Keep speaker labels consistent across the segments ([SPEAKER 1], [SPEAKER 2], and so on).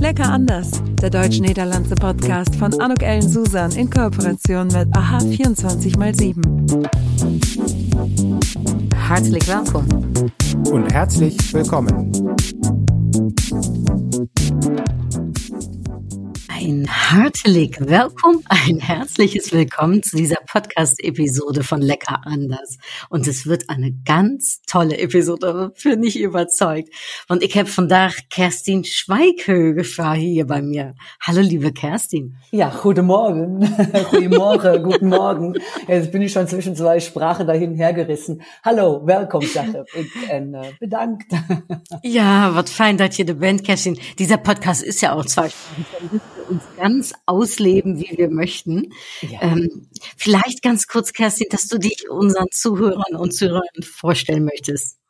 [SPEAKER 1] Lecker anders, der deutsch-niederlandse Podcast von Anuk Ellen Susan in Kooperation mit AHA 24x7.
[SPEAKER 2] Herzlich willkommen.
[SPEAKER 3] Und herzlich willkommen.
[SPEAKER 2] Ein herzlich Willkommen, ein herzliches Willkommen zu dieser Podcast-Episode von Lecker anders. Und es wird eine ganz tolle Episode, bin ich überzeugt. Und ich habe von da Kerstin Schweighöge hier bei mir. Hallo, liebe Kerstin.
[SPEAKER 4] Ja, guten Morgen. guten Morgen, guten Morgen. Jetzt bin ich schon zwischen zwei Sprachen dahin hergerissen. Hallo, willkommen, Sache. Bin äh, bedankt.
[SPEAKER 2] ja, was fein, dass ihr da bent, Kerstin. Dieser Podcast ist ja auch zwei Sprachen uns ganz ausleben, wie wir möchten. Ja. Ähm, vielleicht ganz kurz, Kerstin, dass du dich unseren Zuhörern und Zuhörern vorstellen möchtest.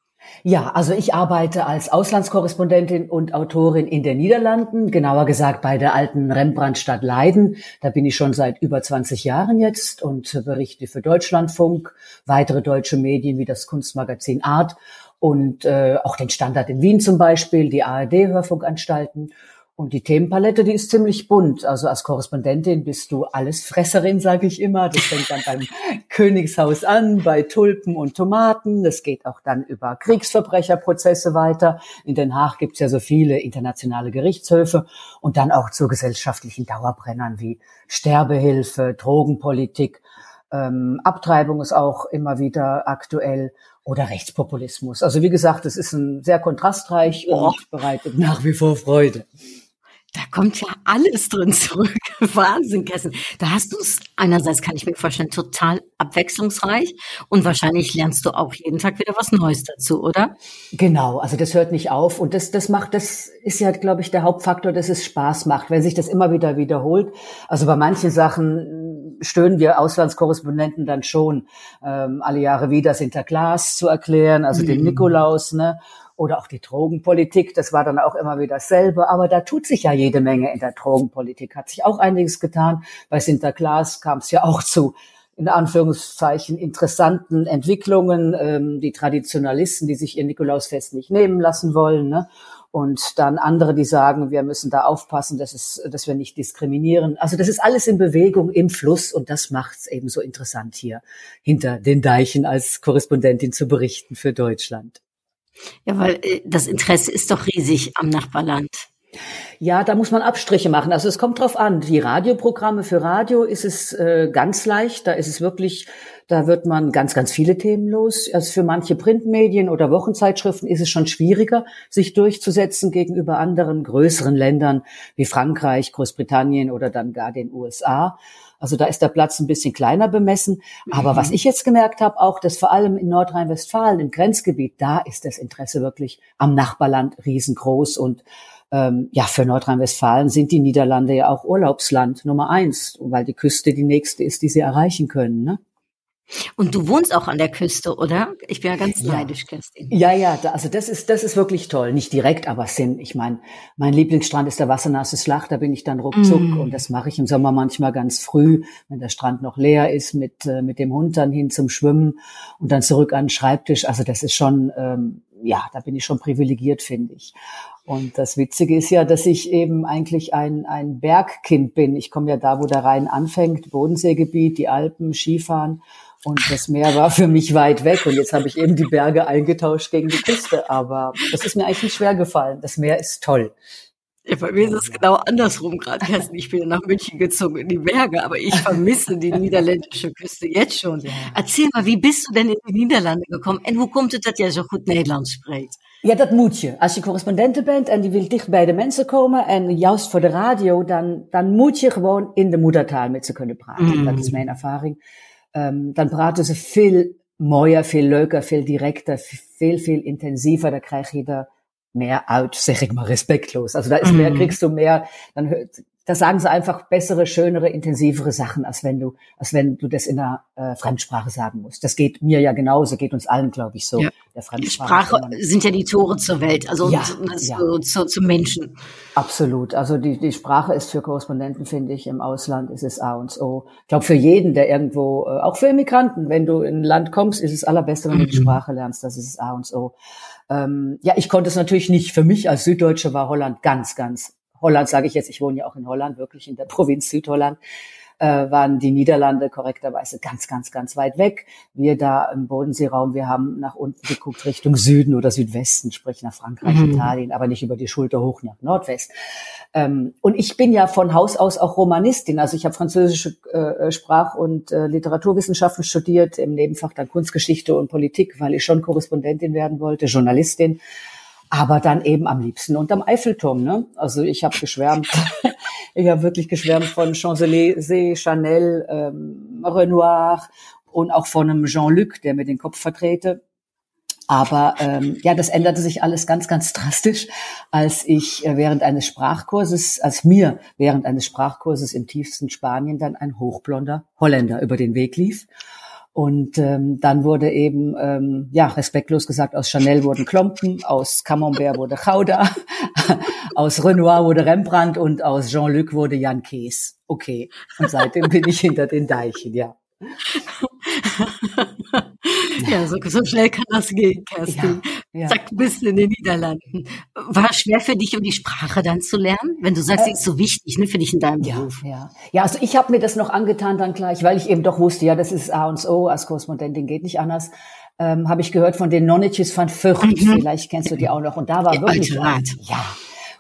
[SPEAKER 4] Ja, also ich arbeite als Auslandskorrespondentin und Autorin in den Niederlanden, genauer gesagt bei der alten Rembrandtstadt Leiden. Da bin ich schon seit über 20 Jahren jetzt und berichte für Deutschlandfunk, weitere deutsche Medien wie das Kunstmagazin Art und äh, auch den Standard in Wien zum Beispiel, die ARD-Hörfunkanstalten. Und die Themenpalette, die ist ziemlich bunt. Also als Korrespondentin bist du alles Fresserin, sage ich immer. Das fängt dann beim Königshaus an, bei Tulpen und Tomaten. Das geht auch dann über Kriegsverbrecherprozesse weiter. In Den Haag gibt's ja so viele internationale Gerichtshöfe. Und dann auch zu gesellschaftlichen Dauerbrennern wie Sterbehilfe, Drogenpolitik. Ähm, Abtreibung ist auch immer wieder aktuell oder Rechtspopulismus. Also wie gesagt, es ist ein sehr kontrastreich oh. und bereitet nach wie vor Freude.
[SPEAKER 2] Da kommt ja alles drin zurück. Wahnsinn, Kessen. Da hast du es einerseits, kann ich mir vorstellen, total abwechslungsreich und wahrscheinlich lernst du auch jeden Tag wieder was Neues dazu, oder?
[SPEAKER 4] Genau, also das hört nicht auf und das, das macht, das ist ja, glaube ich, der Hauptfaktor, dass es Spaß macht, wenn sich das immer wieder wiederholt. Also bei manchen Sachen stöhnen wir Auslandskorrespondenten dann schon ähm, alle Jahre wieder Sinterklaas zu erklären, also mhm. den Nikolaus, ne? Oder auch die Drogenpolitik, das war dann auch immer wieder dasselbe. Aber da tut sich ja jede Menge in der Drogenpolitik, hat sich auch einiges getan. Bei Sinterklaas kam es ja auch zu in Anführungszeichen interessanten Entwicklungen, ähm, die Traditionalisten, die sich ihr Nikolausfest nicht nehmen lassen wollen, ne? und dann andere, die sagen, wir müssen da aufpassen, dass, es, dass wir nicht diskriminieren. Also das ist alles in Bewegung, im Fluss und das macht es eben so interessant hier hinter den Deichen als Korrespondentin zu berichten für Deutschland.
[SPEAKER 2] Ja, weil äh, das Interesse ist doch riesig am Nachbarland.
[SPEAKER 4] Ja, da muss man Abstriche machen. Also es kommt drauf an. Die Radioprogramme für Radio ist es äh, ganz leicht. Da ist es wirklich, da wird man ganz, ganz viele Themen los. Also für manche Printmedien oder Wochenzeitschriften ist es schon schwieriger, sich durchzusetzen gegenüber anderen größeren Ländern wie Frankreich, Großbritannien oder dann gar den USA. Also da ist der Platz ein bisschen kleiner bemessen. Aber mhm. was ich jetzt gemerkt habe, auch, dass vor allem in Nordrhein-Westfalen, im Grenzgebiet, da ist das Interesse wirklich am Nachbarland riesengroß. Und ähm, ja, für Nordrhein-Westfalen sind die Niederlande ja auch Urlaubsland Nummer eins, weil die Küste die nächste ist, die sie erreichen können. Ne?
[SPEAKER 2] Und du wohnst auch an der Küste, oder? Ich bin ja ganz ja. neidisch, Kerstin.
[SPEAKER 4] Ja, ja, da, also das ist, das ist wirklich toll. Nicht direkt, aber Sinn. Ich meine, mein Lieblingsstrand ist der wassernasses Flach, da bin ich dann ruckzuck mm. und das mache ich im Sommer manchmal ganz früh, wenn der Strand noch leer ist, mit, äh, mit dem Hund dann hin zum Schwimmen und dann zurück an den Schreibtisch. Also das ist schon, ähm, ja, da bin ich schon privilegiert, finde ich. Und das Witzige ist ja, dass ich eben eigentlich ein, ein Bergkind bin. Ich komme ja da, wo der Rhein anfängt, Bodenseegebiet, die Alpen, Skifahren. Und das Meer war für mich weit weg und jetzt habe ich eben die Berge eingetauscht gegen die Küste. Aber das ist mir eigentlich nicht schwer gefallen. Das Meer ist toll.
[SPEAKER 2] Ja, bei mir ist es genau andersrum gerade. Ich bin nach München gezogen in die Berge, aber ich vermisse die niederländische Küste jetzt schon. Erzähl mal, wie bist du denn in die Niederlande gekommen en hoe komt het dat jij zo goed Nederlands spreekt?
[SPEAKER 4] Ja, dat moet je. Als je correspondenten bent en die wil dicht bij de mensen komen en juist voor de radio, dan, dan moet je gewoon in de moedertaal met ze kunnen praten. Mm. Dat is mijn ervaring. Ähm, dan praten ze veel mooier, veel leuker, veel directer, veel, veel intensiever. Da krijg je er mehr out, sag ich mal, respektlos. Also da ist mehr, mhm. kriegst du mehr, dann hört, da sagen sie einfach bessere, schönere, intensivere Sachen, als wenn du, als wenn du das in einer äh, Fremdsprache sagen musst. Das geht mir ja genauso, geht uns allen, glaube ich, so.
[SPEAKER 2] Ja. Der Fremdsprache Sprache sind ja die Tore zur Welt, also ja, ja. Zu, zu, zu, Menschen.
[SPEAKER 4] Absolut. Also die, die Sprache ist für Korrespondenten, finde ich, im Ausland ist es A und O. Ich glaube, für jeden, der irgendwo, äh, auch für Immigranten, wenn du in ein Land kommst, ist es allerbeste, wenn mhm. du die mhm. Sprache lernst. Das ist das A und O. Ähm, ja, ich konnte es natürlich nicht. Für mich als Süddeutsche war Holland ganz, ganz Holland sage ich jetzt, ich wohne ja auch in Holland, wirklich in der Provinz Südholland, äh, waren die Niederlande korrekterweise ganz, ganz, ganz weit weg. Wir da im Bodenseeraum, wir haben nach unten geguckt Richtung Süden oder Südwesten, sprich nach Frankreich, mhm. Italien, aber nicht über die Schulter hoch nach Nordwest. Ähm, und ich bin ja von Haus aus auch Romanistin, also ich habe französische äh, Sprach- und äh, Literaturwissenschaften studiert, im Nebenfach dann Kunstgeschichte und Politik, weil ich schon Korrespondentin werden wollte, Journalistin aber dann eben am liebsten unterm Eiffelturm. Ne? Also ich habe geschwärmt Ich habe wirklich geschwärmt von Champs-Élysées, Chanel, ähm, Renoir und auch von einem Jean-Luc, der mir den Kopf vertrete. Aber ähm, ja, das änderte sich alles ganz, ganz drastisch, als ich äh, während eines Sprachkurses, als mir während eines Sprachkurses im tiefsten Spanien dann ein hochblonder Holländer über den Weg lief. Und ähm, dann wurde eben, ähm, ja, respektlos gesagt, aus Chanel wurden Klompen, aus Camembert wurde Gouda, aus Renoir wurde Rembrandt und aus Jean-Luc wurde Jan Kees. Okay. Und seitdem bin ich hinter den Deichen, ja.
[SPEAKER 2] ja, so, so, schnell kann das gehen, Kerstin. Ja, ja. Zack, bist in den Niederlanden. War es schwer für dich, um die Sprache dann zu lernen? Wenn du sagst, sie ist so wichtig ne, für dich in deinem
[SPEAKER 4] ja,
[SPEAKER 2] Beruf.
[SPEAKER 4] Ja, ja also ich habe mir das noch angetan dann gleich, weil ich eben doch wusste, ja, das ist A und O, als Korrespondentin geht nicht anders. Ähm, habe ich gehört von den Nonnetjes van Vught, mhm. vielleicht kennst du die auch noch. Und da war wirklich, ja,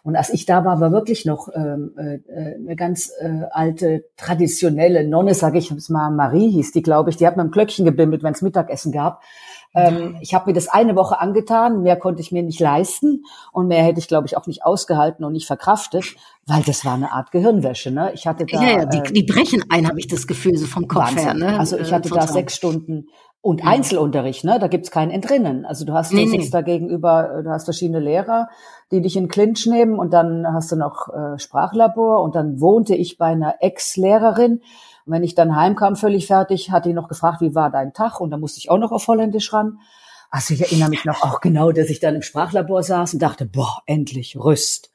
[SPEAKER 4] und als ich da war, war wirklich noch ähm, äh, äh, eine ganz äh, alte, traditionelle Nonne, sage ich jetzt mal, Marie hieß die, glaube ich. Die hat mir ein Glöckchen gebimmelt, wenn es Mittagessen gab. Ähm, ich habe mir das eine Woche angetan, mehr konnte ich mir nicht leisten und mehr hätte ich, glaube ich, auch nicht ausgehalten und nicht verkraftet, weil das war eine Art Gehirnwäsche. Ne? Ich hatte da,
[SPEAKER 2] ja, ja, die, äh, die brechen ein, habe ich das Gefühl, so vom Kopf
[SPEAKER 4] Wahnsinn.
[SPEAKER 2] her. Ne?
[SPEAKER 4] Also ich hatte äh, da sechs Stunden und Einzelunterricht, ne? Da gibt's kein Entrinnen. Also du hast, du nee, sitzt nee. da gegenüber, äh, du hast verschiedene Lehrer, die dich in Clinch nehmen und dann hast du noch äh, Sprachlabor und dann wohnte ich bei einer Ex-Lehrerin. Und wenn ich dann heimkam, völlig fertig, hat die noch gefragt, wie war dein Tag? Und da musste ich auch noch auf Holländisch ran. Also ich erinnere mich noch auch genau, dass ich dann im Sprachlabor saß und dachte, boah, endlich Rüst.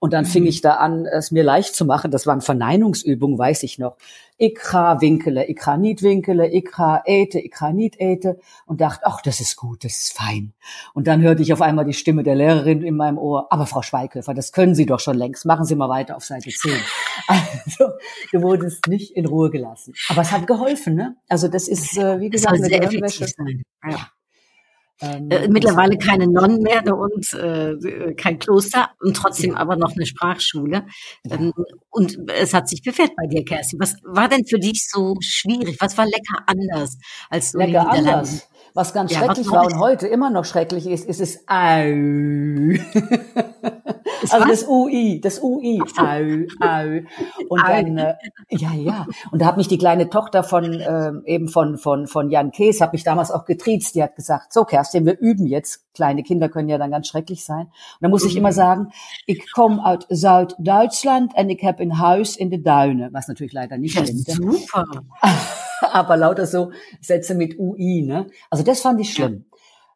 [SPEAKER 4] Und dann fing mhm. ich da an, es mir leicht zu machen. Das waren Verneinungsübungen, weiß ich noch. Ikra winkele, ikra niet winkele, ikra ete, ikra niet ete. Und dachte, ach, das ist gut, das ist fein. Und dann hörte ich auf einmal die Stimme der Lehrerin in meinem Ohr. Aber Frau Schweighöfer, das können Sie doch schon längst. Machen Sie mal weiter auf Seite 10. Also, du wurdest nicht in Ruhe gelassen. Aber es hat geholfen, ne? Also, das ist, äh, wie gesagt, eine Gehirnwäsche.
[SPEAKER 2] Ja. Ähm, äh, mittlerweile keine Nonnen mehr und äh, kein Kloster und trotzdem aber noch eine Sprachschule. Ähm, und es hat sich bewährt bei dir, Kerstin. Was war denn für dich so schwierig? Was war lecker anders als
[SPEAKER 4] du Lecker anders. Was ganz ja, schrecklich was war und heute immer noch schrecklich ist, ist es Au. also das UI, das UI, au, au. Und dann, äh, ja, ja. Und da hat mich die kleine Tochter von äh, eben von von von Jan Kees, hat mich damals auch getriezt. Die hat gesagt: So, Kerstin, wir üben jetzt. Kleine Kinder können ja dann ganz schrecklich sein. Und da muss ich immer mhm. sagen: Ich komme aus Süddeutschland und ich habe ein Haus in der Duine, was natürlich leider nicht stimmt.
[SPEAKER 2] Super.
[SPEAKER 4] Aber lauter so Sätze mit UI, ne? Also das fand ich schlimm.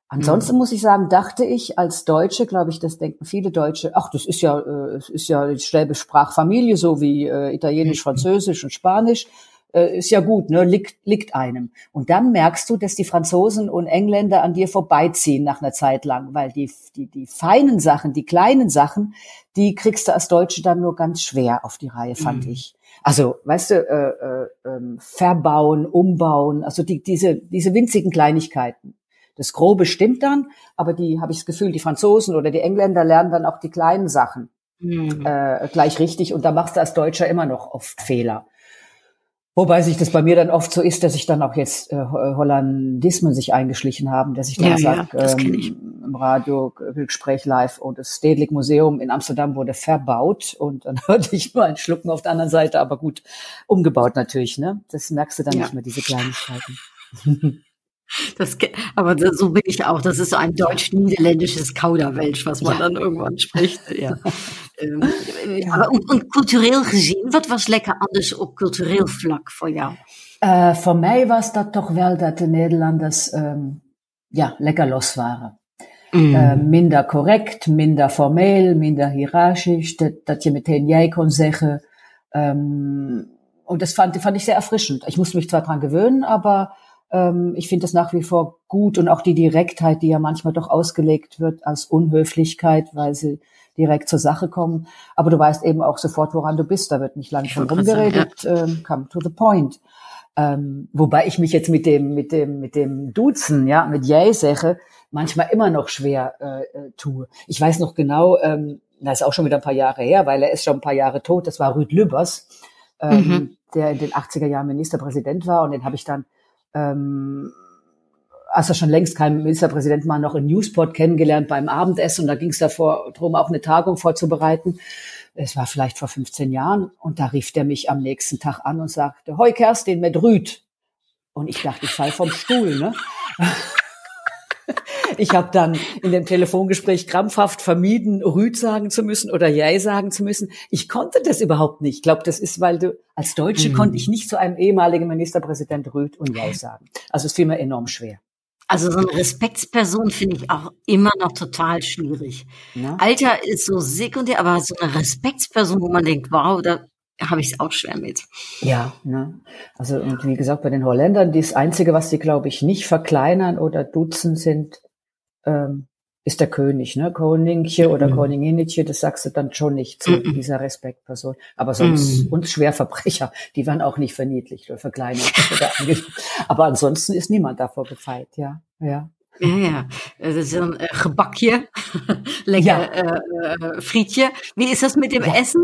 [SPEAKER 4] Ansonsten mhm. muss ich sagen, dachte ich als Deutsche, glaube ich, das denken viele Deutsche, ach, das ist ja, äh, es ist ja die Schwäbisch Sprachfamilie, so wie äh, Italienisch, mhm. Französisch und Spanisch, äh, ist ja gut, ne, liegt, liegt einem. Und dann merkst du, dass die Franzosen und Engländer an dir vorbeiziehen nach einer Zeit lang, weil die, die, die feinen Sachen, die kleinen Sachen, die kriegst du als Deutsche dann nur ganz schwer auf die Reihe, fand mhm. ich. Also, weißt du, äh, äh, äh, verbauen, umbauen, also die, diese, diese winzigen Kleinigkeiten. Das Grobe stimmt dann, aber die, habe ich das Gefühl, die Franzosen oder die Engländer lernen dann auch die kleinen Sachen mhm. äh, gleich richtig und da machst du als Deutscher immer noch oft Fehler. Wobei sich das bei mir dann oft so ist, dass ich dann auch jetzt äh, Hollandismen sich eingeschlichen haben, dass ich dann ja, sage, ja, ähm, im Radio Gespräch live und das Stedelijk Museum in Amsterdam wurde verbaut und dann hörte ich nur ein Schlucken auf der anderen Seite, aber gut, umgebaut natürlich, ne? Das merkst du dann ja. nicht mehr, diese Kleinigkeiten.
[SPEAKER 2] Das, aber so bin ich auch. Das ist so ein deutsch-niederländisches Kauderwelsch, was man ja. dann irgendwann spricht. Ja. ähm, ja. Aber, und, und, cultureel gezien, wat was lekker anders op cultureel vlak voor jou?
[SPEAKER 4] Uh, voor mij was dat toch wel dat de Nederlanders um, ja, lekker los waren. Mm. Uh, minder correct, minder formeel, minder hiërarchisch. Dat, dat je meteen jij kon zeggen. Um, und das fand, fand ich sehr erfrischend. Ich musste mich zwar dran gewöhnen, aber Ähm, ich finde das nach wie vor gut und auch die Direktheit, die ja manchmal doch ausgelegt wird als Unhöflichkeit, weil sie direkt zur Sache kommen. Aber du weißt eben auch sofort, woran du bist. Da wird nicht lang drum rumgeredet. Ja. Ähm, come to the point. Ähm, wobei ich mich jetzt mit dem, mit dem, mit dem Duzen, ja, mit Jäh-Sache manchmal immer noch schwer äh, äh, tue. Ich weiß noch genau, ähm, das ist auch schon wieder ein paar Jahre her, weil er ist schon ein paar Jahre tot. Das war Rüd Lübbers, ähm, mhm. der in den 80er Jahren Ministerpräsident war und den habe ich dann ähm, als er schon längst kein Ministerpräsident war, noch in Newsport kennengelernt beim Abendessen. Und da ging es davor darum, auch eine Tagung vorzubereiten. Es war vielleicht vor 15 Jahren. Und da rief der mich am nächsten Tag an und sagte, Hoi Kerstin mit Rüd. Und ich dachte, ich fall vom Stuhl. Ne? Ich habe dann in dem Telefongespräch krampfhaft vermieden, Rüd sagen zu müssen oder Jai sagen zu müssen. Ich konnte das überhaupt nicht. Ich glaube, das ist, weil du als Deutsche mhm. konnte ich nicht zu einem ehemaligen Ministerpräsident Rüd und Jai sagen. Also es fiel mir enorm schwer.
[SPEAKER 2] Also so eine Respektsperson finde ich auch immer noch total schwierig. Ja. Alter ist so sekundär, aber so eine Respektsperson, wo man denkt, wow, da habe ich es auch schwer mit.
[SPEAKER 4] Ja, ne? also und wie gesagt, bei den Holländern, das Einzige, was sie, glaube ich, nicht verkleinern oder duzen, sind ähm, ist der König, ne? Königche oder mhm. Königinitche, das sagst du dann schon nicht zu mhm. dieser Respektperson. Aber sonst, mhm. und Schwerverbrecher, die werden auch nicht verniedlicht oder verkleinert. Aber ansonsten ist niemand davor gefeit, ja, ja.
[SPEAKER 2] Ja, ja. Das ist ein äh, Gebakje, lecker ja. äh, Frietje. Wie ist das mit dem ja. Essen?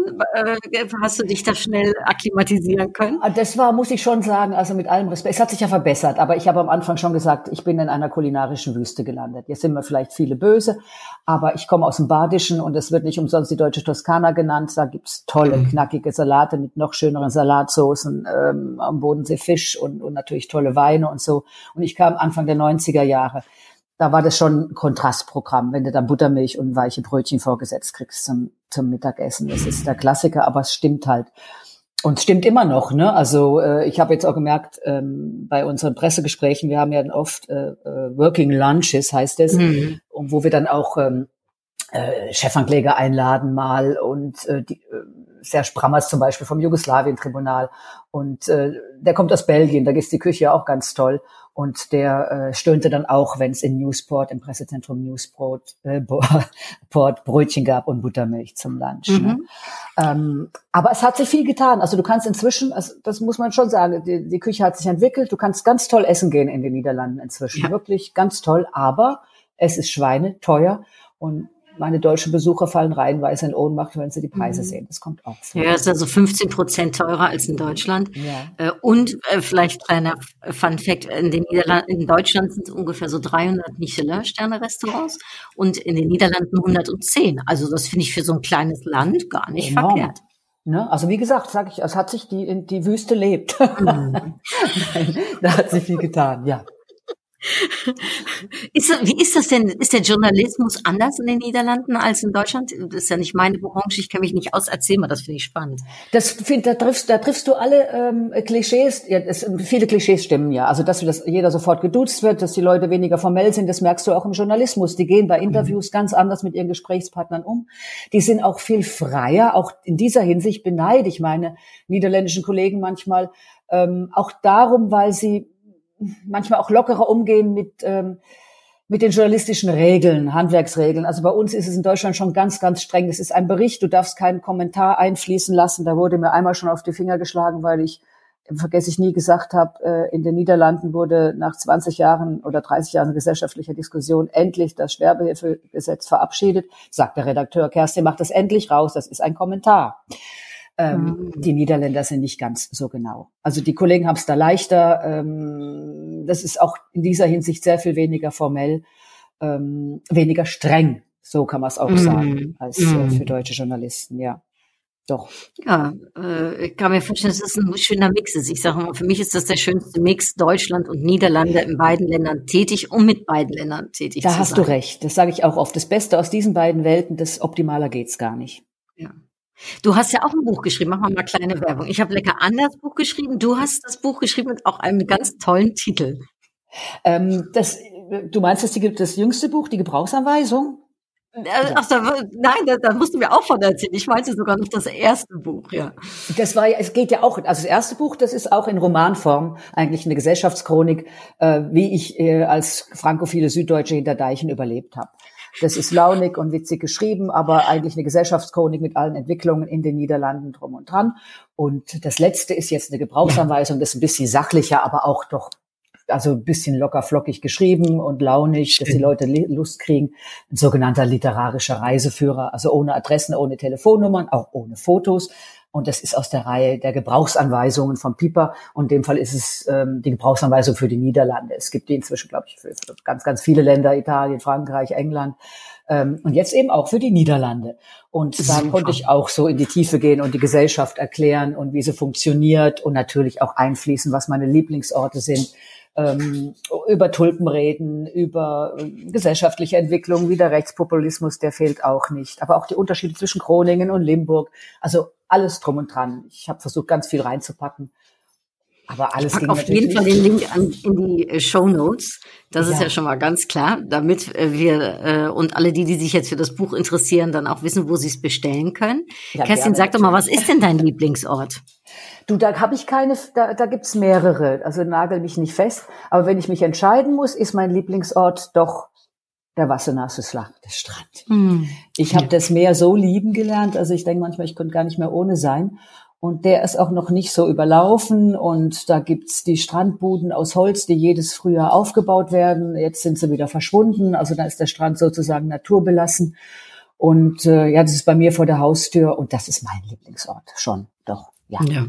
[SPEAKER 2] Hast du dich da schnell akklimatisieren können?
[SPEAKER 4] Ah, das war, muss ich schon sagen, also mit allem Respekt. Es hat sich ja verbessert, aber ich habe am Anfang schon gesagt, ich bin in einer kulinarischen Wüste gelandet. Jetzt sind wir vielleicht viele böse, aber ich komme aus dem Badischen und es wird nicht umsonst die deutsche Toskana genannt. Da gibt's tolle, mhm. knackige Salate mit noch schöneren Salatsoßen, ähm, am Bodensee Fisch und, und natürlich tolle Weine und so. Und ich kam Anfang der 90er Jahre da war das schon ein Kontrastprogramm, wenn du dann Buttermilch und weiche Brötchen vorgesetzt kriegst zum, zum Mittagessen. Das ist der Klassiker, aber es stimmt halt. Und es stimmt immer noch, ne? Also äh, ich habe jetzt auch gemerkt, ähm, bei unseren Pressegesprächen, wir haben ja dann oft äh, äh, Working Lunches, heißt es, mhm. und wo wir dann auch ähm, äh, Chefankläger einladen mal und äh, die, äh, Serge Brammers zum Beispiel vom Jugoslawien-Tribunal und äh, der kommt aus Belgien, da ist die Küche ja auch ganz toll und der äh, stöhnte dann auch, wenn es in Newsport, im Pressezentrum Newsport, äh, Port Brötchen gab und Buttermilch zum Lunch. Ne? Mhm. Ne? Ähm, aber es hat sich viel getan. Also du kannst inzwischen, also das muss man schon sagen, die, die Küche hat sich entwickelt. Du kannst ganz toll essen gehen in den Niederlanden inzwischen. Ja. Wirklich ganz toll. Aber es ist Schweine teuer und meine deutschen Besucher fallen reihenweise in Ohnmacht, wenn sie die Preise mhm. sehen. Das kommt auch
[SPEAKER 2] vor. Ja, ist also 15 Prozent teurer als in Deutschland. Ja. Äh, und äh, vielleicht kleiner Fun Fact, in den Niederlanden, in Deutschland sind es ungefähr so 300 Michelin-Sterne-Restaurants und in den Niederlanden 110. Also das finde ich für so ein kleines Land gar nicht Enorm. verkehrt.
[SPEAKER 4] Ne? Also wie gesagt, sage ich, es hat sich die, die Wüste lebt. Mhm. da hat sich viel getan, ja.
[SPEAKER 2] Ist, wie ist das denn? Ist der Journalismus anders in den Niederlanden als in Deutschland? Das ist ja nicht meine Branche, ich kenne mich nicht aus. Erzähl mal, das finde ich spannend.
[SPEAKER 4] Das find, da triffst, da triffst du alle ähm, Klischees. Ja, es, viele Klischees stimmen ja. Also dass, dass jeder sofort geduzt wird, dass die Leute weniger formell sind, das merkst du auch im Journalismus. Die gehen bei mhm. Interviews mhm. ganz anders mit ihren Gesprächspartnern um. Die sind auch viel freier. Auch in dieser Hinsicht beneide ich meine niederländischen Kollegen manchmal ähm, auch darum, weil sie manchmal auch lockerer umgehen mit, ähm, mit den journalistischen Regeln, Handwerksregeln. Also bei uns ist es in Deutschland schon ganz, ganz streng. Das ist ein Bericht, du darfst keinen Kommentar einfließen lassen. Da wurde mir einmal schon auf die Finger geschlagen, weil ich, vergesse ich nie, gesagt habe, äh, in den Niederlanden wurde nach 20 Jahren oder 30 Jahren gesellschaftlicher Diskussion endlich das Sterbehilfegesetz verabschiedet. Sagt der Redakteur, Kerstin, mach das endlich raus, das ist ein Kommentar. Ähm, mhm. Die Niederländer sind nicht ganz so genau. Also die Kollegen haben es da leichter. Ähm, das ist auch in dieser Hinsicht sehr viel weniger formell, ähm, weniger streng, so kann man es auch mhm. sagen, als äh, mhm. für deutsche Journalisten, ja. Doch.
[SPEAKER 2] Ja, äh, ich kann mir vorstellen, dass es ein schöner Mix ist. Ich sage mal, für mich ist das der schönste Mix, Deutschland und Niederlande in beiden Ländern tätig und mit beiden Ländern tätig.
[SPEAKER 4] Da hast sein. du recht. Das sage ich auch oft. Das Beste aus diesen beiden Welten, das optimaler geht's gar nicht.
[SPEAKER 2] Ja. Du hast ja auch ein Buch geschrieben, machen wir mal kleine Werbung. Ich habe lecker anders Buch geschrieben. Du hast das Buch geschrieben mit auch einem ganz tollen Titel.
[SPEAKER 4] Ähm, das, du meinst, das, das jüngste Buch, die Gebrauchsanweisung?
[SPEAKER 2] Ach, da, nein, da, da musst du mir auch von erzählen. Ich meinte sogar noch das erste Buch, ja.
[SPEAKER 4] Das war ja, es geht ja auch, also das erste Buch, das ist auch in Romanform eigentlich eine Gesellschaftschronik, äh, wie ich äh, als frankophile Süddeutsche hinter Deichen überlebt habe. Das ist launig und witzig geschrieben, aber eigentlich eine Gesellschaftschronik mit allen Entwicklungen in den Niederlanden drum und dran. Und das letzte ist jetzt eine Gebrauchsanweisung, das ist ein bisschen sachlicher, aber auch doch also ein bisschen locker flockig geschrieben und launig, Stimmt. dass die Leute Lust kriegen. Ein sogenannter literarischer Reiseführer, also ohne Adressen, ohne Telefonnummern, auch ohne Fotos. Und das ist aus der Reihe der Gebrauchsanweisungen von Piper. Und in dem Fall ist es ähm, die Gebrauchsanweisung für die Niederlande. Es gibt die inzwischen, glaube ich, für, für ganz, ganz viele Länder, Italien, Frankreich, England. Ähm, und jetzt eben auch für die Niederlande. Und da konnte ich auch so in die Tiefe gehen und die Gesellschaft erklären und wie sie funktioniert und natürlich auch einfließen, was meine Lieblingsorte sind ähm, über Tulpen reden, über äh, gesellschaftliche Entwicklung, wie der Rechtspopulismus, der fehlt auch nicht. Aber auch die Unterschiede zwischen Groningen und Limburg. Also alles drum und dran. Ich habe versucht, ganz viel reinzupacken.
[SPEAKER 2] Aber alles ich pack auf jeden Fall den Link an, in die äh, Show Notes. Das ja. ist ja schon mal ganz klar, damit äh, wir äh, und alle die, die sich jetzt für das Buch interessieren, dann auch wissen, wo sie es bestellen können. Ja, Kerstin, sag doch mal, was ist denn dein Lieblingsort?
[SPEAKER 4] Du, da habe ich keine, da, da gibt's mehrere. Also nagel mich nicht fest. Aber wenn ich mich entscheiden muss, ist mein Lieblingsort doch der Wassernasse der Strand. Hm. Ich habe ja. das Meer so lieben gelernt. Also ich denke manchmal, ich könnte gar nicht mehr ohne sein. Und der ist auch noch nicht so überlaufen. Und da gibt's die Strandbuden aus Holz, die jedes Frühjahr aufgebaut werden. Jetzt sind sie wieder verschwunden. Also da ist der Strand sozusagen naturbelassen. Und äh, ja, das ist bei mir vor der Haustür und das ist mein Lieblingsort schon, doch. Ja. ja.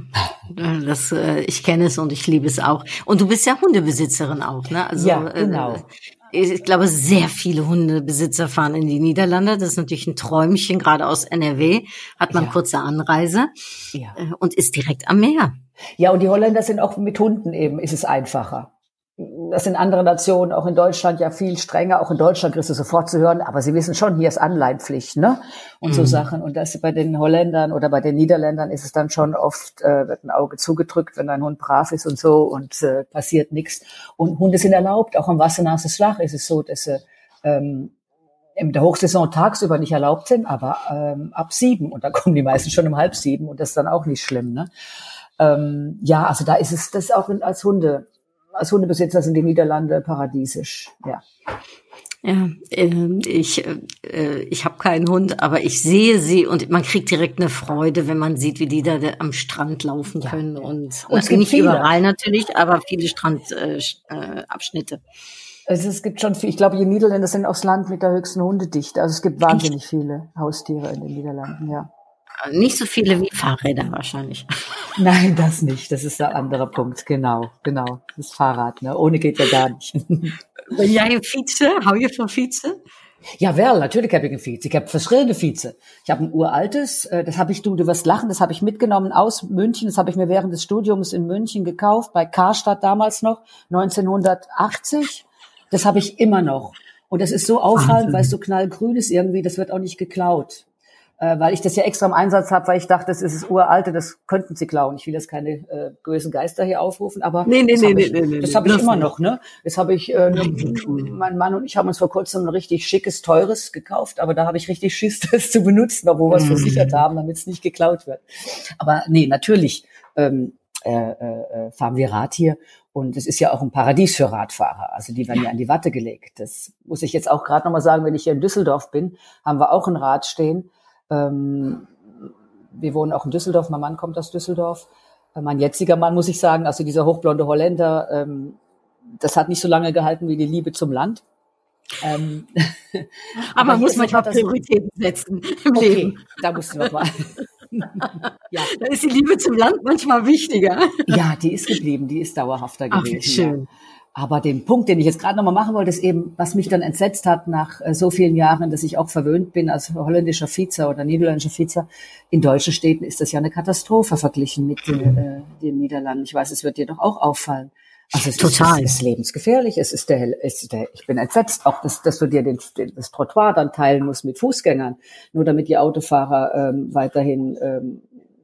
[SPEAKER 2] Das, äh, ich kenne es und ich liebe es auch. Und du bist ja Hundebesitzerin auch, ne?
[SPEAKER 4] Also, ja, äh, genau. Äh,
[SPEAKER 2] ich glaube, sehr viele Hundebesitzer fahren in die Niederlande. Das ist natürlich ein Träumchen, gerade aus NRW hat man ja. kurze Anreise ja. Äh, und ist direkt am Meer.
[SPEAKER 4] Ja, und die Holländer sind auch mit Hunden eben, ist es einfacher das sind andere Nationen, auch in Deutschland ja viel strenger. Auch in Deutschland kriegst du sofort zu hören, aber sie wissen schon, hier ist Anleihenpflicht, ne? Und mhm. so Sachen. Und das bei den Holländern oder bei den Niederländern ist es dann schon oft, äh, wird ein Auge zugedrückt, wenn ein Hund brav ist und so und äh, passiert nichts. Und Hunde sind erlaubt, auch am Wassernasse Schlag ist es so, dass sie ähm, in der Hochsaison tagsüber nicht erlaubt sind, aber ähm, ab sieben. Und da kommen die meisten schon um halb sieben und das ist dann auch nicht schlimm, ne? Ähm, ja, also da ist es das auch als Hunde als Hundebesitzer sind die Niederlande paradiesisch, ja.
[SPEAKER 2] Ja, äh, ich, äh, ich habe keinen Hund, aber ich sehe sie und man kriegt direkt eine Freude, wenn man sieht, wie die da am Strand laufen können. Ja. Und, und es gibt nicht viele. überall natürlich, aber viele Strandabschnitte. Äh,
[SPEAKER 4] also es gibt schon viel, ich glaube, die Niederländer sind auch das Land mit der höchsten Hundedichte. Also es gibt wahnsinnig viele Haustiere in den Niederlanden, ja.
[SPEAKER 2] Nicht so viele wie Fahrräder wahrscheinlich.
[SPEAKER 4] Nein, das nicht. Das ist der andere Punkt. Genau, genau. Das Fahrrad. Ne? Ohne geht ja gar nicht.
[SPEAKER 2] Wenn jij een fietsen? Hou je van fietsen?
[SPEAKER 4] Jawel, natürlich habe ich ein Fiets. Ich habe verschiedene Fietsen. Ich habe ein uraltes, äh, das habe ich, du, du wirst lachen, das habe ich mitgenommen aus München. Das habe ich mir während des Studiums in München gekauft, bei Karstadt damals noch, 1980. Das habe ich immer noch. Und das ist so auffallend, weil es so knallgrün ist irgendwie, das wird auch nicht geklaut äh, weil ich das ja extra im Einsatz habe, weil ich dachte, das ist das uralte, das könnten sie klauen. Ich will jetzt keine äh, bösen Geister hier aufrufen, aber
[SPEAKER 2] nee, nee,
[SPEAKER 4] das
[SPEAKER 2] nee,
[SPEAKER 4] habe
[SPEAKER 2] nee,
[SPEAKER 4] ich,
[SPEAKER 2] nee, nee,
[SPEAKER 4] das hab ich immer noch. Ne? Das habe ich, äh, mein Mann und ich haben uns vor kurzem ein richtig schickes, teures gekauft, aber da habe ich richtig Schiss, das zu benutzen, obwohl wir es mhm. versichert haben, damit es nicht geklaut wird. Aber nee, natürlich ähm, äh, äh, fahren wir Rad hier und es ist ja auch ein Paradies für Radfahrer. Also die werden ja an die Watte gelegt. Das muss ich jetzt auch gerade nochmal sagen, wenn ich hier in Düsseldorf bin, haben wir auch ein Rad stehen ähm, wir wohnen auch in Düsseldorf, mein Mann kommt aus Düsseldorf. Äh, mein jetziger Mann, muss ich sagen, also dieser hochblonde Holländer, ähm, das hat nicht so lange gehalten wie die Liebe zum Land. Ähm,
[SPEAKER 2] aber, man muss manchmal Prioritäten setzen im okay, Leben.
[SPEAKER 4] Da musst du noch mal.
[SPEAKER 2] ja. Da ist die Liebe zum Land manchmal wichtiger.
[SPEAKER 4] Ja, die ist geblieben, die ist dauerhafter gewesen.
[SPEAKER 2] Ach, schön. Ja.
[SPEAKER 4] Aber den Punkt, den ich jetzt gerade nochmal machen wollte, ist eben, was mich dann entsetzt hat nach äh, so vielen Jahren, dass ich auch verwöhnt bin als holländischer Vizer oder niederländischer Vizer. In deutschen Städten ist das ja eine Katastrophe verglichen mit äh, den Niederlanden. Ich weiß, es wird dir doch auch auffallen. Also es Total. Ist, ist lebensgefährlich. Es ist der, es ist der, ich bin entsetzt, auch dass, dass du dir den, den, das Trottoir dann teilen musst mit Fußgängern, nur damit die Autofahrer ähm, weiterhin ähm,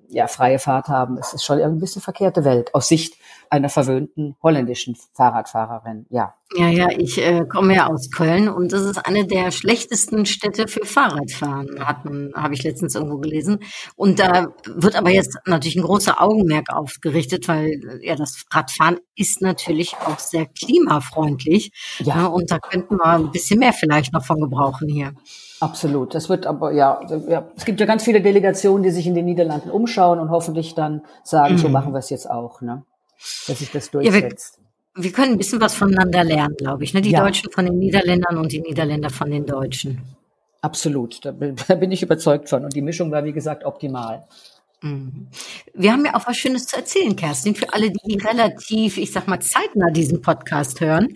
[SPEAKER 4] ja, freie Fahrt haben. Es ist schon ein bisschen verkehrte Welt aus Sicht einer verwöhnten holländischen Fahrradfahrerin. Ja.
[SPEAKER 2] Ja, ja, ich äh, komme ja aus Köln und das ist eine der schlechtesten Städte für Fahrradfahren, hat man, habe ich letztens irgendwo gelesen. Und da wird aber jetzt natürlich ein großer Augenmerk aufgerichtet, weil ja das Radfahren ist natürlich auch sehr klimafreundlich. Ja. ja und da könnten wir ein bisschen mehr vielleicht noch von gebrauchen hier.
[SPEAKER 4] Absolut. Das wird aber, ja, ja, es gibt ja ganz viele Delegationen, die sich in den Niederlanden umschauen und hoffentlich dann sagen, mhm. so machen wir es jetzt auch, ne? Dass sich das durchsetzt.
[SPEAKER 2] Ja, wir, wir, können ein bisschen was voneinander lernen, glaube ich, ne? Die ja. Deutschen von den Niederländern und die Niederländer von den Deutschen.
[SPEAKER 4] Absolut. Da bin, da bin ich überzeugt von. Und die Mischung war, wie gesagt, optimal.
[SPEAKER 2] Mhm. Wir haben ja auch was Schönes zu erzählen, Kerstin, für alle, die relativ, ich sag mal, zeitnah diesen Podcast hören.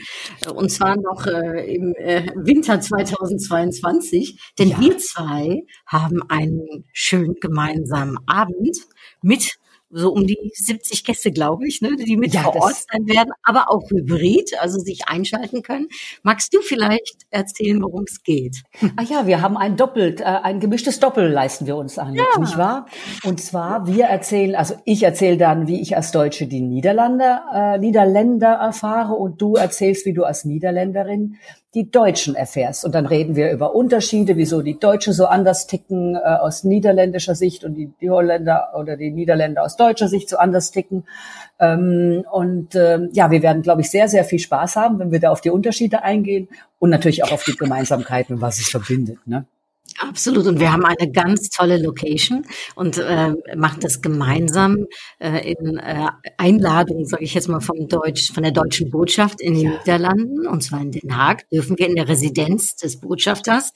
[SPEAKER 2] Und zwar noch äh, im äh, Winter 2022. Denn ja. wir zwei haben einen schönen gemeinsamen Abend mit so um die 70 Gäste, glaube ich, ne, die mit ja, vor Ort sein werden, aber auch hybrid, also sich einschalten können. Magst du vielleicht erzählen, worum es geht?
[SPEAKER 4] Ah ja, wir haben ein Doppelt, äh, ein gemischtes Doppel leisten wir uns an, ja. nicht wahr? Und zwar, wir erzählen, also ich erzähle dann, wie ich als Deutsche die Niederlande, äh, Niederländer erfahre und du erzählst, wie du als Niederländerin die Deutschen erfährst. Und dann reden wir über Unterschiede, wieso die Deutschen so anders ticken äh, aus niederländischer Sicht und die, die Holländer oder die Niederländer aus deutscher Sicht so anders ticken. Ähm, und ähm, ja, wir werden, glaube ich, sehr, sehr viel Spaß haben, wenn wir da auf die Unterschiede eingehen und natürlich auch auf die Gemeinsamkeiten, was es verbindet. Ne?
[SPEAKER 2] Absolut. Und wir haben eine ganz tolle Location und äh, machen das gemeinsam äh, in äh, Einladung, sage ich jetzt mal, vom Deutsch, von der deutschen Botschaft in den ja. Niederlanden, und zwar in Den Haag, dürfen wir in der Residenz des Botschafters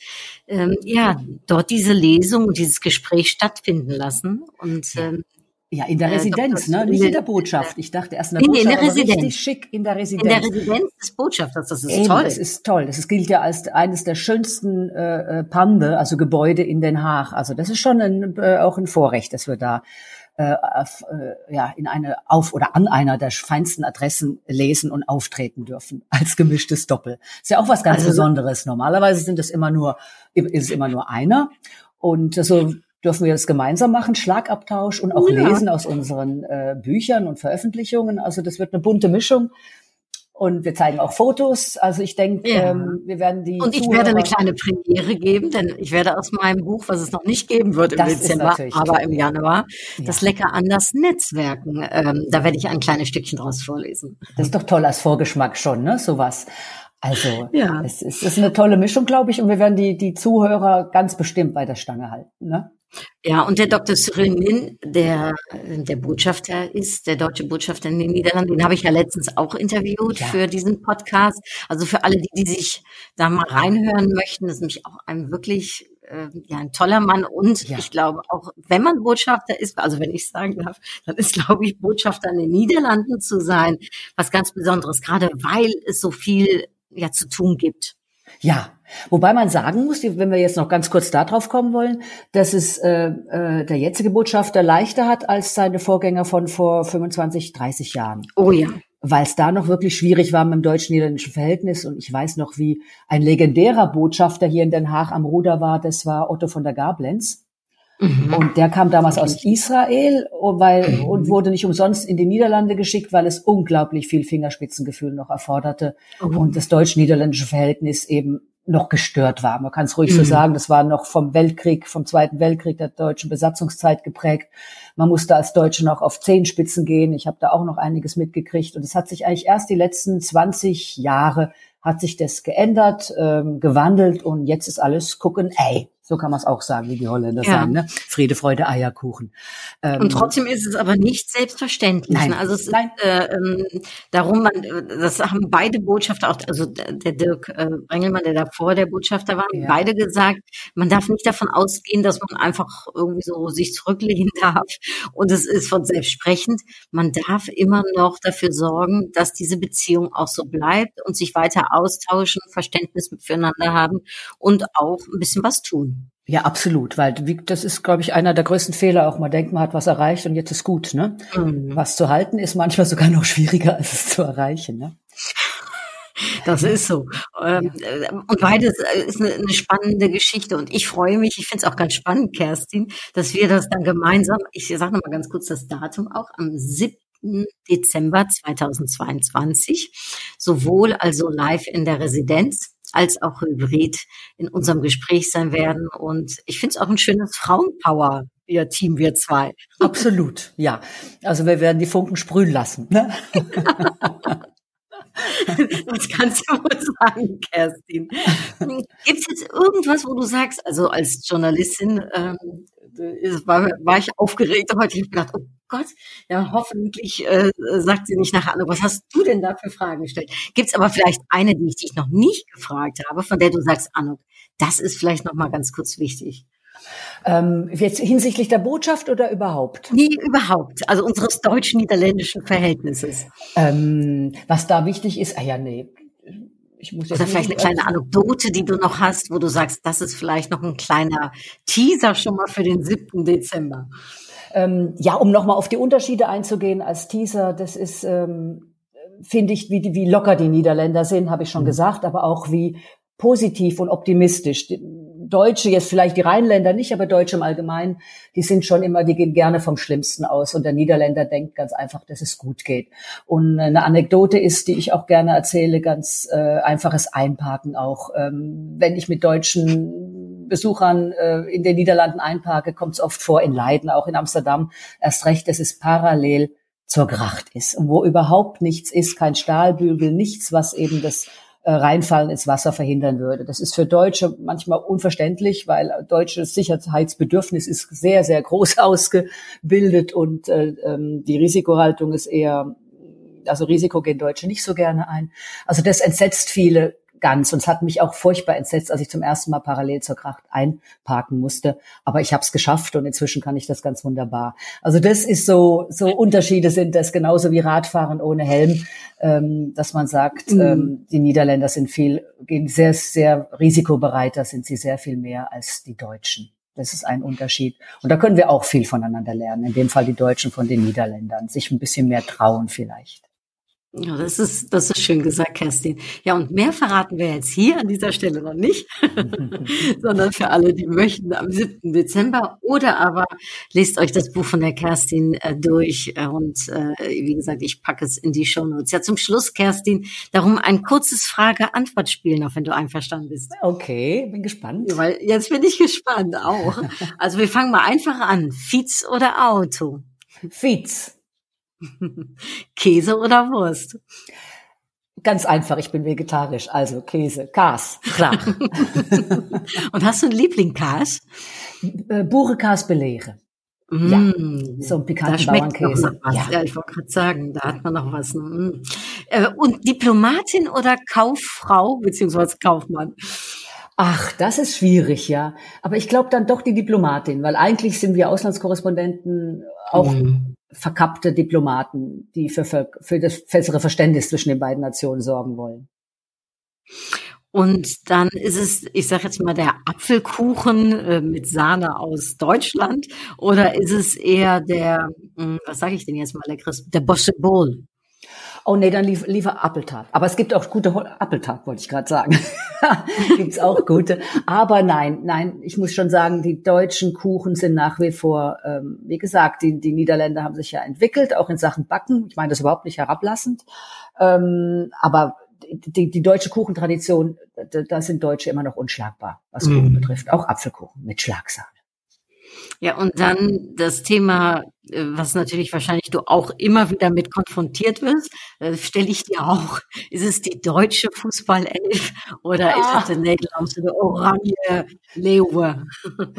[SPEAKER 2] ähm, ja dort diese Lesung und dieses Gespräch stattfinden lassen. Und ähm,
[SPEAKER 4] ja, in der äh, Residenz, ne? Nicht in der Botschaft. Ich dachte erst in der
[SPEAKER 2] in,
[SPEAKER 4] Botschaft,
[SPEAKER 2] in der Residenz.
[SPEAKER 4] richtig schick in der Residenz.
[SPEAKER 2] In der Residenz des Botschafters, das ist
[SPEAKER 4] Eben,
[SPEAKER 2] toll.
[SPEAKER 4] Das ist toll. Das gilt ja als eines der schönsten äh, äh, Pande, also Gebäude in Den Haag. Also das ist schon ein, äh, auch ein Vorrecht, dass wir da äh, auf, äh, ja, in eine auf oder an einer der feinsten Adressen lesen und auftreten dürfen als gemischtes Doppel. Ist ja auch was ganz also, Besonderes. Normalerweise sind es immer nur ist es immer nur einer und so dürfen wir das gemeinsam machen, Schlagabtausch und auch ja. lesen aus unseren äh, Büchern und Veröffentlichungen. Also das wird eine bunte Mischung. Und wir zeigen auch Fotos. Also ich denke, ja. ähm, wir werden die.
[SPEAKER 2] Und ich Zuhörer werde eine kleine Premiere geben, denn ich werde aus meinem Buch, was es noch nicht geben wird im Dezember, aber im Januar, ja. das Lecker anders Netzwerken. Ähm, da werde ich ein kleines Stückchen draus vorlesen.
[SPEAKER 4] Das ist doch toll als Vorgeschmack schon, ne? Sowas. Also ja. es, es ist eine tolle Mischung, glaube ich, und wir werden die, die Zuhörer ganz bestimmt bei der Stange halten. Ne?
[SPEAKER 2] Ja, und der Dr. Cyril Nin, der der Botschafter ist, der deutsche Botschafter in den Niederlanden, den habe ich ja letztens auch interviewt ja. für diesen Podcast. Also für alle, die, die sich da mal reinhören möchten, das ist nämlich auch ein wirklich äh, ja, ein toller Mann und ja. ich glaube auch, wenn man Botschafter ist, also wenn ich sagen darf, dann ist, glaube ich, Botschafter in den Niederlanden zu sein, was ganz Besonderes, gerade weil es so viel ja zu tun gibt.
[SPEAKER 4] Ja, wobei man sagen muss, wenn wir jetzt noch ganz kurz darauf kommen wollen, dass es äh, äh, der jetzige Botschafter leichter hat als seine Vorgänger von vor 25, 30 Jahren.
[SPEAKER 2] Oh ja.
[SPEAKER 4] Weil es da noch wirklich schwierig war mit dem deutsch-niederländischen Verhältnis. Und ich weiß noch, wie ein legendärer Botschafter hier in Den Haag am Ruder war, das war Otto von der Gablenz. Mhm. Und der kam damals aus Israel weil, mhm. und wurde nicht umsonst in die Niederlande geschickt, weil es unglaublich viel Fingerspitzengefühl noch erforderte mhm. und das deutsch-niederländische Verhältnis eben noch gestört war. Man kann es ruhig so mhm. sagen, das war noch vom Weltkrieg, vom Zweiten Weltkrieg der deutschen Besatzungszeit geprägt. Man musste als Deutsche noch auf Zehenspitzen gehen. Ich habe da auch noch einiges mitgekriegt. Und es hat sich eigentlich erst die letzten 20 Jahre hat sich das geändert, ähm, gewandelt und jetzt ist alles gucken, ey, so kann man es auch sagen, wie die Holländer ja. sagen, ne? Friede, Freude, Eierkuchen.
[SPEAKER 2] Ähm, und trotzdem ist es aber nicht selbstverständlich. Nein, ne? Also es nein. ist äh, ähm, darum, man, das haben beide Botschafter auch, also der Dirk äh, Engelmann, der davor der Botschafter war, ja. beide gesagt, man darf nicht davon ausgehen, dass man einfach irgendwie so sich zurücklehnen darf. Und es ist von selbst sprechend. Man darf immer noch dafür sorgen, dass diese Beziehung auch so bleibt und sich weiter austauschen, Verständnis füreinander haben und auch ein bisschen was tun.
[SPEAKER 4] Ja, absolut, weil das ist, glaube ich, einer der größten Fehler. Auch man denkt, man hat was erreicht und jetzt ist gut. Ne? Mhm. Was zu halten ist manchmal sogar noch schwieriger, als es zu erreichen. Ne?
[SPEAKER 2] Das ist so. Ähm, äh, und beides äh, ist eine, eine, spannende Geschichte. Und ich freue mich, ich finde es auch ganz spannend, Kerstin, dass wir das dann gemeinsam, ich sage nochmal ganz kurz das Datum auch, am 7. Dezember 2022, sowohl also live in der Residenz als auch hybrid in unserem Gespräch sein werden. Und ich finde es auch ein schönes Frauenpower ihr Team, wir zwei.
[SPEAKER 4] Absolut, ja. Also wir werden die Funken sprühen lassen. Ne?
[SPEAKER 2] Das kannst du wohl sagen, Kerstin. Gibt es jetzt irgendwas, wo du sagst, also als Journalistin ähm, war, war ich aufgeregt heute. Ich habe gedacht, oh Gott, ja hoffentlich äh, sagt sie nicht nachher, Anno, was hast du denn da für Fragen gestellt? Gibt es aber vielleicht eine, die ich dich noch nicht gefragt habe, von der du sagst, Anno, das ist vielleicht noch mal ganz kurz wichtig.
[SPEAKER 4] Ähm, jetzt hinsichtlich der Botschaft oder überhaupt?
[SPEAKER 2] Nee, überhaupt. Also unseres deutsch-niederländischen Verhältnisses.
[SPEAKER 4] Ähm, was da wichtig ist, ah ja, nee.
[SPEAKER 2] Ich muss jetzt Oder vielleicht eine kleine Anekdote, die du noch hast, wo du sagst, das ist vielleicht noch ein kleiner Teaser schon mal für den 7. Dezember.
[SPEAKER 4] Ähm, ja, um nochmal auf die Unterschiede einzugehen als Teaser, das ist, ähm, finde ich, wie, wie locker die Niederländer sind, habe ich schon mhm. gesagt, aber auch wie positiv und optimistisch. Deutsche, jetzt vielleicht die Rheinländer nicht, aber Deutsche im Allgemeinen, die sind schon immer, die gehen gerne vom Schlimmsten aus. Und der Niederländer denkt ganz einfach, dass es gut geht. Und eine Anekdote ist, die ich auch gerne erzähle, ganz äh, einfaches Einparken auch. Ähm, wenn ich mit deutschen Besuchern äh, in den Niederlanden einparke, kommt es oft vor, in Leiden, auch in Amsterdam, erst recht, dass es parallel zur Gracht ist und wo überhaupt nichts ist, kein Stahlbügel, nichts, was eben das reinfallen ins Wasser verhindern würde. Das ist für Deutsche manchmal unverständlich, weil deutsches Sicherheitsbedürfnis ist sehr, sehr groß ausgebildet und äh, ähm, die Risikohaltung ist eher, also Risiko gehen Deutsche nicht so gerne ein. Also das entsetzt viele ganz. Und es hat mich auch furchtbar entsetzt, als ich zum ersten Mal parallel zur Kracht einparken musste. Aber ich habe es geschafft und inzwischen kann ich das ganz wunderbar. Also das ist so, so Unterschiede sind das genauso wie Radfahren ohne Helm, ähm, dass man sagt, mhm. ähm, die Niederländer sind viel, gehen sehr, sehr risikobereiter, sind sie sehr viel mehr als die Deutschen. Das ist ein Unterschied. Und da können wir auch viel voneinander lernen. In dem Fall die Deutschen von den Niederländern. Sich ein bisschen mehr trauen vielleicht.
[SPEAKER 2] Ja, das ist, das ist schön gesagt, Kerstin. Ja, und mehr verraten wir jetzt hier an dieser Stelle noch nicht, sondern für alle, die möchten, am 7. Dezember oder aber lest euch das Buch von der Kerstin äh, durch äh, und äh, wie gesagt, ich packe es in die Show Notes. Ja, zum Schluss, Kerstin, darum ein kurzes Frage-Antwort-Spiel noch, wenn du einverstanden bist.
[SPEAKER 4] Okay, bin gespannt.
[SPEAKER 2] Ja, weil jetzt bin ich gespannt auch. Also wir fangen mal einfach an. Fiets oder Auto?
[SPEAKER 4] Fiets.
[SPEAKER 2] Käse oder Wurst?
[SPEAKER 4] Ganz einfach, ich bin vegetarisch, also Käse, Kas, klar.
[SPEAKER 2] Und hast du einen Liebling-Kas?
[SPEAKER 4] Äh, Burekas belege.
[SPEAKER 2] Mm, ja, so ein pikanter Bauernkäse.
[SPEAKER 4] Ja.
[SPEAKER 2] ja. ich wollte gerade sagen, da hat man noch was. Mm. Äh, und Diplomatin oder Kauffrau beziehungsweise Kaufmann?
[SPEAKER 4] Ach, das ist schwierig, ja. Aber ich glaube dann doch die Diplomatin, weil eigentlich sind wir Auslandskorrespondenten auch mm verkappte Diplomaten, die für, für, das bessere Verständnis zwischen den beiden Nationen sorgen wollen.
[SPEAKER 2] Und dann ist es, ich sage jetzt mal, der Apfelkuchen äh, mit Sahne aus Deutschland oder ist es eher der, hm, was sage ich denn jetzt mal, der Bosche Bowl?
[SPEAKER 4] Oh nee, dann lief, liefer Appeltag. Aber es gibt auch gute Appeltag, wollte ich gerade sagen. Gibt's auch gute. Aber nein, nein, ich muss schon sagen, die deutschen Kuchen sind nach wie vor, ähm, wie gesagt, die, die Niederländer haben sich ja entwickelt, auch in Sachen Backen. Ich meine das überhaupt nicht herablassend. Ähm, aber die, die deutsche Kuchentradition, da, da sind Deutsche immer noch unschlagbar, was Kuchen mm. betrifft. Auch Apfelkuchen mit Schlagsahne.
[SPEAKER 2] Ja, und dann das Thema, was natürlich wahrscheinlich du auch immer wieder mit konfrontiert wirst, äh, stelle ich dir auch. Ist es die deutsche Fußballelf oder ah. ist es der Nägel aus der Orange Leue?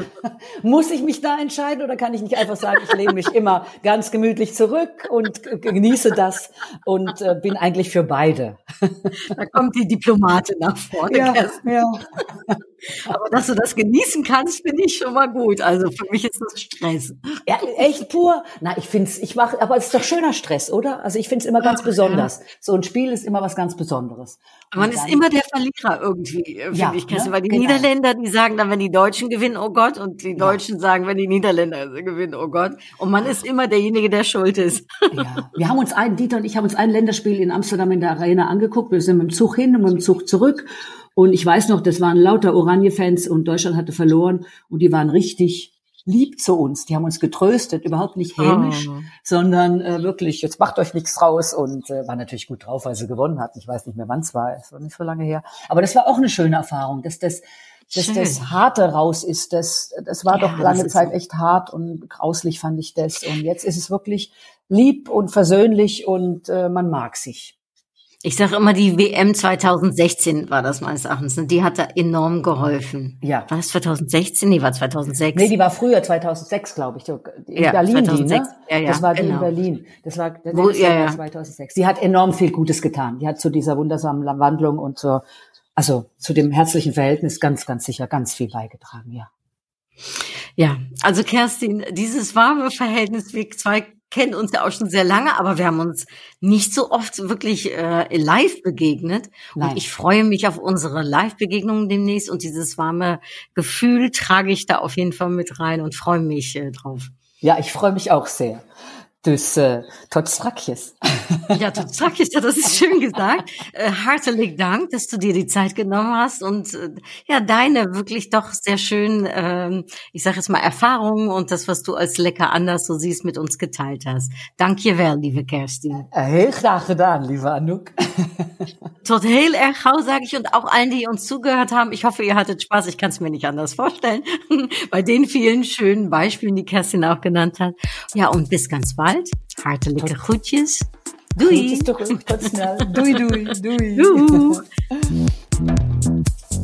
[SPEAKER 4] Muss ich mich da entscheiden oder kann ich nicht einfach sagen, ich lehne mich immer ganz gemütlich zurück und genieße das und äh, bin eigentlich für beide?
[SPEAKER 2] Da kommt die Diplomatin nach vorne.
[SPEAKER 4] Ja, ja.
[SPEAKER 2] Aber dass du das genießen kannst, finde ich schon mal gut. Also für mich ist das Stress.
[SPEAKER 4] Ja, echt pur. Na, ich find's, ich mache, aber es ist doch schöner Stress, oder? Also ich find's immer ganz Ach, besonders. Ja. So ein Spiel ist immer was ganz Besonderes.
[SPEAKER 2] Man ist immer der Verlierer irgendwie, äh, finde ja, ich, ne? weil die genau. Niederländer, die sagen dann, wenn die Deutschen gewinnen, oh Gott, und die Deutschen ja. sagen, wenn die Niederländer gewinnen, oh Gott. Und man ist immer derjenige, der schuld ist.
[SPEAKER 4] Ja, wir haben uns ein, Dieter und ich haben uns ein Länderspiel in Amsterdam in der Arena angeguckt. Wir sind mit dem Zug hin und mit dem Zug zurück. Und ich weiß noch, das waren lauter Oranje-Fans und Deutschland hatte verloren und die waren richtig lieb zu uns. Die haben uns getröstet, überhaupt nicht hämisch, oh. sondern äh, wirklich, jetzt macht euch nichts raus und äh, war natürlich gut drauf, weil sie gewonnen hatten. Ich weiß nicht mehr, wann es war, es war nicht so lange her. Aber das war auch eine schöne Erfahrung, dass das dass das Harte raus ist. Das, das war ja, doch lange Zeit echt hart und grauslich fand ich das. Und jetzt ist es wirklich lieb und versöhnlich und äh, man mag sich.
[SPEAKER 2] Ich sage immer, die WM 2016 war das meines Erachtens. Und die hat da enorm geholfen. Ja. War das 2016? Nee, war 2006.
[SPEAKER 4] Nee, die war früher, 2006, glaube ich. In ja, Berlin 2006. die, ne? Ja, ja, das war die genau. in Berlin. Das war das Wo, ja, ja. 2006. Die hat enorm viel Gutes getan. Die hat zu dieser wundersamen Wandlung und zur, also zu dem herzlichen Verhältnis ganz, ganz sicher ganz viel beigetragen, ja.
[SPEAKER 2] Ja, also Kerstin, dieses warme Verhältnis, wir zwei kennen uns ja auch schon sehr lange, aber wir haben uns nicht so oft wirklich äh, live begegnet. Nein. Und ich freue mich auf unsere Live-Begegnungen demnächst und dieses warme Gefühl trage ich da auf jeden Fall mit rein und freue mich äh, drauf.
[SPEAKER 4] Ja, ich freue mich auch sehr. Dus uh, tot strakjes.
[SPEAKER 2] Ja, tot strakjes, ja, das ist schön gesagt. Äh, hartelijk Dank, dass du dir die Zeit genommen hast und äh, ja, deine wirklich doch sehr schön, äh, ich sage jetzt mal, Erfahrungen und das, was du als lecker anders so siehst, mit uns geteilt hast. Dank je wel, liebe Kerstin.
[SPEAKER 4] Äh, heel graag gedaan, liebe Anouk.
[SPEAKER 2] Tot heel erg gauw, sage ich, und auch allen, die uns zugehört haben. Ich hoffe, ihr hattet Spaß. Ich kann es mir nicht anders vorstellen. Bei den vielen schönen Beispielen, die Kerstin auch genannt hat. Ja, und bis ganz bald bald. Hartelijke groetjes. Doei.
[SPEAKER 4] Groetjes tot snel. Doei, doei, doei. Doei.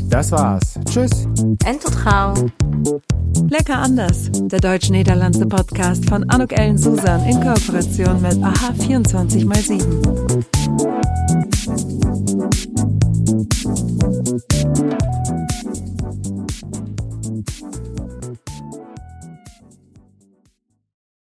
[SPEAKER 3] Das war's. Tschüss.
[SPEAKER 2] En tot gauw.
[SPEAKER 1] Lecker anders. Der deutsch-niederlandse Podcast von Anuk Ellen Susan in Kooperation mit AHA 24x7.